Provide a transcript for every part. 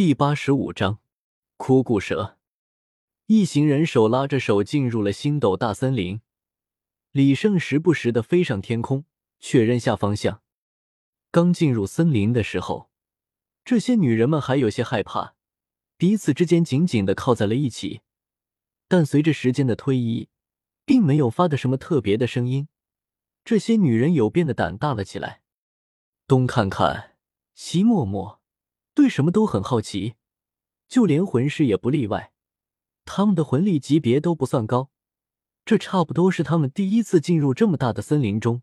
第八十五章，枯骨蛇。一行人手拉着手进入了星斗大森林。李胜时不时的飞上天空，确认下方向。刚进入森林的时候，这些女人们还有些害怕，彼此之间紧紧的靠在了一起。但随着时间的推移，并没有发的什么特别的声音。这些女人有变得胆大了起来，东看看，西摸摸。对什么都很好奇，就连魂师也不例外。他们的魂力级别都不算高，这差不多是他们第一次进入这么大的森林中。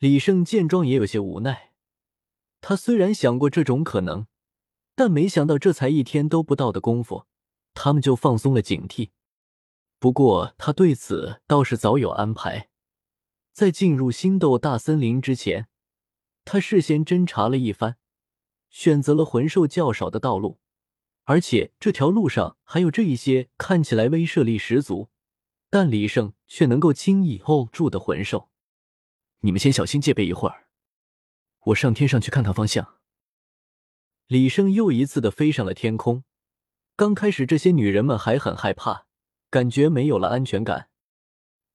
李胜见状也有些无奈，他虽然想过这种可能，但没想到这才一天都不到的功夫，他们就放松了警惕。不过他对此倒是早有安排，在进入星斗大森林之前，他事先侦查了一番。选择了魂兽较少的道路，而且这条路上还有这一些看起来威慑力十足，但李胜却能够轻易 hold 住的魂兽。你们先小心戒备一会儿，我上天上去看看方向。李胜又一次的飞上了天空。刚开始，这些女人们还很害怕，感觉没有了安全感。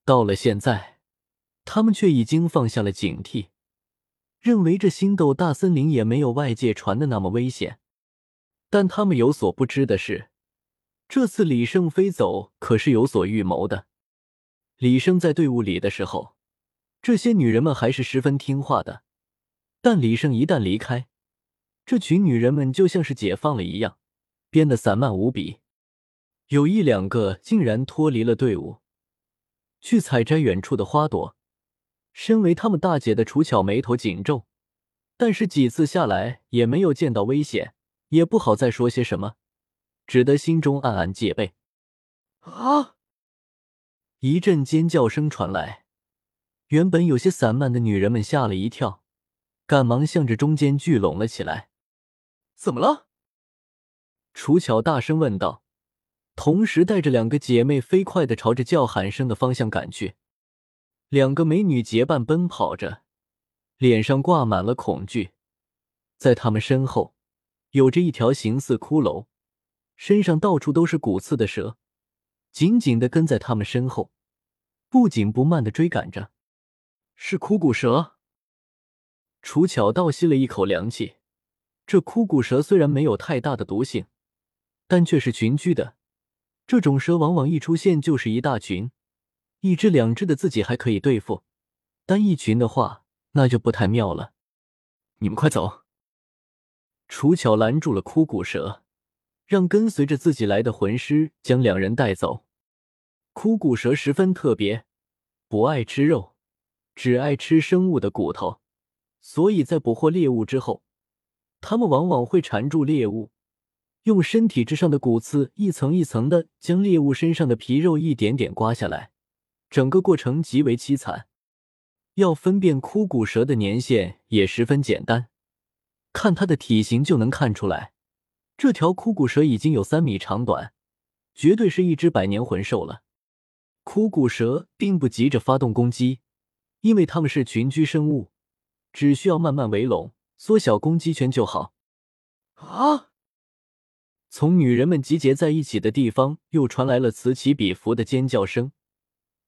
到了现在，她们却已经放下了警惕。认为这星斗大森林也没有外界传的那么危险，但他们有所不知的是，这次李胜飞走可是有所预谋的。李胜在队伍里的时候，这些女人们还是十分听话的，但李胜一旦离开，这群女人们就像是解放了一样，变得散漫无比，有一两个竟然脱离了队伍，去采摘远处的花朵。身为他们大姐的楚巧眉头紧皱，但是几次下来也没有见到危险，也不好再说些什么，只得心中暗暗戒备。啊！一阵尖叫声传来，原本有些散漫的女人们吓了一跳，赶忙向着中间聚拢了起来。怎么了？楚巧大声问道，同时带着两个姐妹飞快的朝着叫喊声的方向赶去。两个美女结伴奔跑着，脸上挂满了恐惧。在他们身后，有着一条形似骷髅、身上到处都是骨刺的蛇，紧紧的跟在他们身后，不紧不慢的追赶着。是枯骨蛇。楚巧倒吸了一口凉气。这枯骨蛇虽然没有太大的毒性，但却是群居的。这种蛇往往一出现就是一大群。一只两只的自己还可以对付，但一群的话那就不太妙了。你们快走！楚巧拦住了枯骨蛇，让跟随着自己来的魂师将两人带走。枯骨蛇十分特别，不爱吃肉，只爱吃生物的骨头，所以在捕获猎物之后，它们往往会缠住猎物，用身体之上的骨刺一层一层的将猎物身上的皮肉一点点刮下来。整个过程极为凄惨，要分辨枯骨蛇的年限也十分简单，看它的体型就能看出来，这条枯骨蛇已经有三米长短，绝对是一只百年魂兽了。枯骨蛇并不急着发动攻击，因为它们是群居生物，只需要慢慢围拢，缩小攻击圈就好。啊！从女人们集结在一起的地方，又传来了此起彼伏的尖叫声。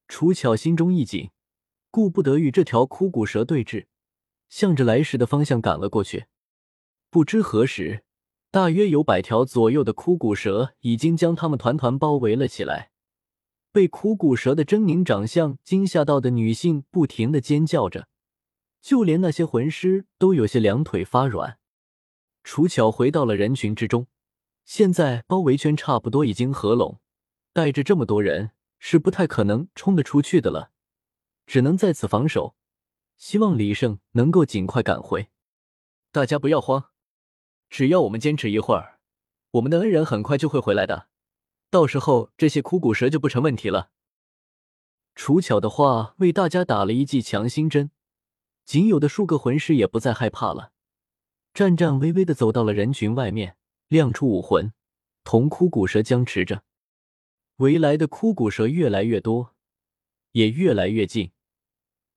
楚巧心中一紧，顾不得与这条枯骨蛇对峙，向着来时的方向赶了过去。不知何时，大约有百条左右的枯骨蛇已经将他们团团包围了起来。被枯骨蛇的狰狞长相惊吓到的女性不停的尖叫着，就连那些魂师都有些两腿发软。楚巧回到了人群之中，现在包围圈差不多已经合拢，带着这么多人。是不太可能冲得出去的了，只能在此防守，希望李胜能够尽快赶回。大家不要慌，只要我们坚持一会儿，我们的恩人很快就会回来的，到时候这些枯骨蛇就不成问题了。楚巧的话为大家打了一剂强心针，仅有的数个魂师也不再害怕了，战战巍巍的走到了人群外面，亮出武魂，同枯骨蛇僵持着。围来的枯骨蛇越来越多，也越来越近。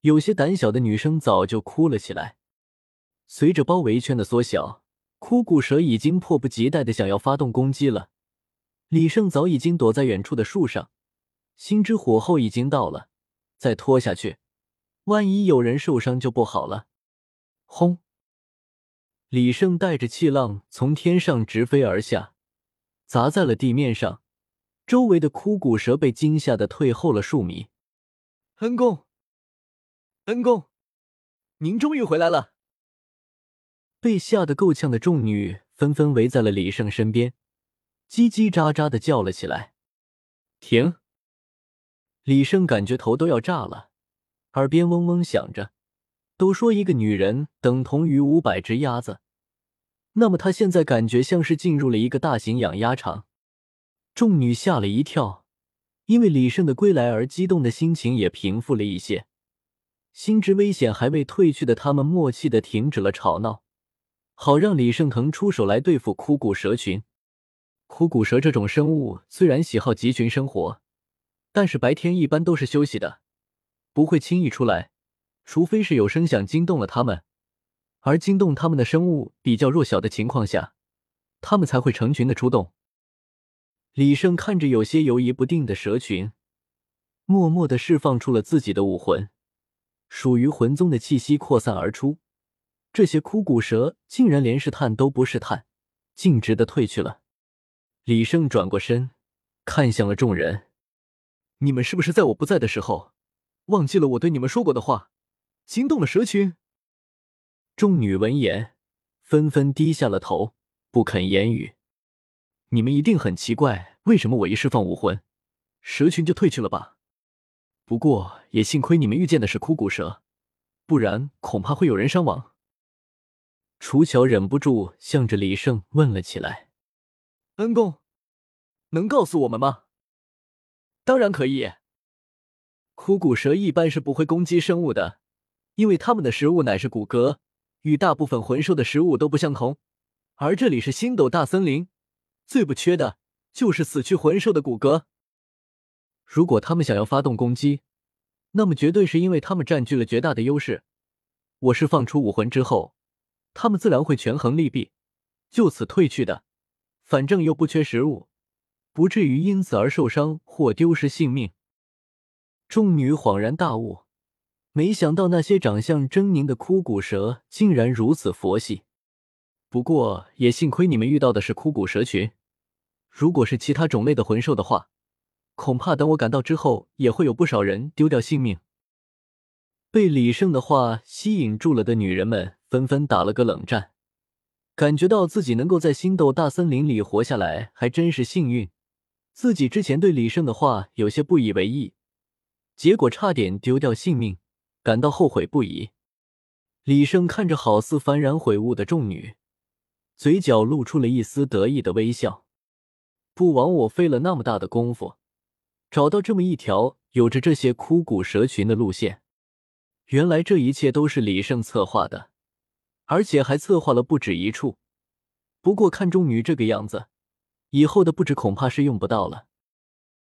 有些胆小的女生早就哭了起来。随着包围圈的缩小，枯骨蛇已经迫不及待的想要发动攻击了。李胜早已经躲在远处的树上，心知火候已经到了，再拖下去，万一有人受伤就不好了。轰！李胜带着气浪从天上直飞而下，砸在了地面上，周围的枯骨蛇被惊吓的退后了数米。恩公，恩公，您终于回来了！被吓得够呛的众女纷纷围在了李胜身边。叽叽喳喳的叫了起来。停！李胜感觉头都要炸了，耳边嗡嗡响着。都说一个女人等同于五百只鸭子，那么他现在感觉像是进入了一个大型养鸭场。众女吓了一跳，因为李胜的归来而激动的心情也平复了一些。心知危险还未退去的他们，默契的停止了吵闹，好让李胜腾出手来对付枯骨蛇群。枯骨蛇这种生物虽然喜好集群生活，但是白天一般都是休息的，不会轻易出来，除非是有声响惊动了它们，而惊动它们的生物比较弱小的情况下，它们才会成群的出动。李胜看着有些游移不定的蛇群，默默的释放出了自己的武魂，属于魂宗的气息扩散而出，这些枯骨蛇竟然连试探都不试探，径直的退去了。李胜转过身，看向了众人：“你们是不是在我不在的时候，忘记了我对你们说过的话，惊动了蛇群？”众女闻言，纷纷低下了头，不肯言语。你们一定很奇怪，为什么我一释放武魂，蛇群就退去了吧？不过也幸亏你们遇见的是枯骨蛇，不然恐怕会有人伤亡。楚乔忍不住向着李胜问了起来。恩公，能告诉我们吗？当然可以。枯骨蛇一般是不会攻击生物的，因为它们的食物乃是骨骼，与大部分魂兽的食物都不相同。而这里是星斗大森林，最不缺的就是死去魂兽的骨骼。如果他们想要发动攻击，那么绝对是因为他们占据了绝大的优势。我释放出武魂之后，他们自然会权衡利弊，就此退去的。反正又不缺食物，不至于因此而受伤或丢失性命。众女恍然大悟，没想到那些长相狰狞的枯骨蛇竟然如此佛系。不过也幸亏你们遇到的是枯骨蛇群，如果是其他种类的魂兽的话，恐怕等我赶到之后，也会有不少人丢掉性命。被李胜的话吸引住了的女人们纷纷打了个冷战。感觉到自己能够在星斗大森林里活下来，还真是幸运。自己之前对李胜的话有些不以为意，结果差点丢掉性命，感到后悔不已。李胜看着好似幡然悔悟的众女，嘴角露出了一丝得意的微笑。不枉我费了那么大的功夫，找到这么一条有着这些枯骨蛇群的路线。原来这一切都是李胜策划的。而且还策划了不止一处，不过看众女这个样子，以后的布置恐怕是用不到了。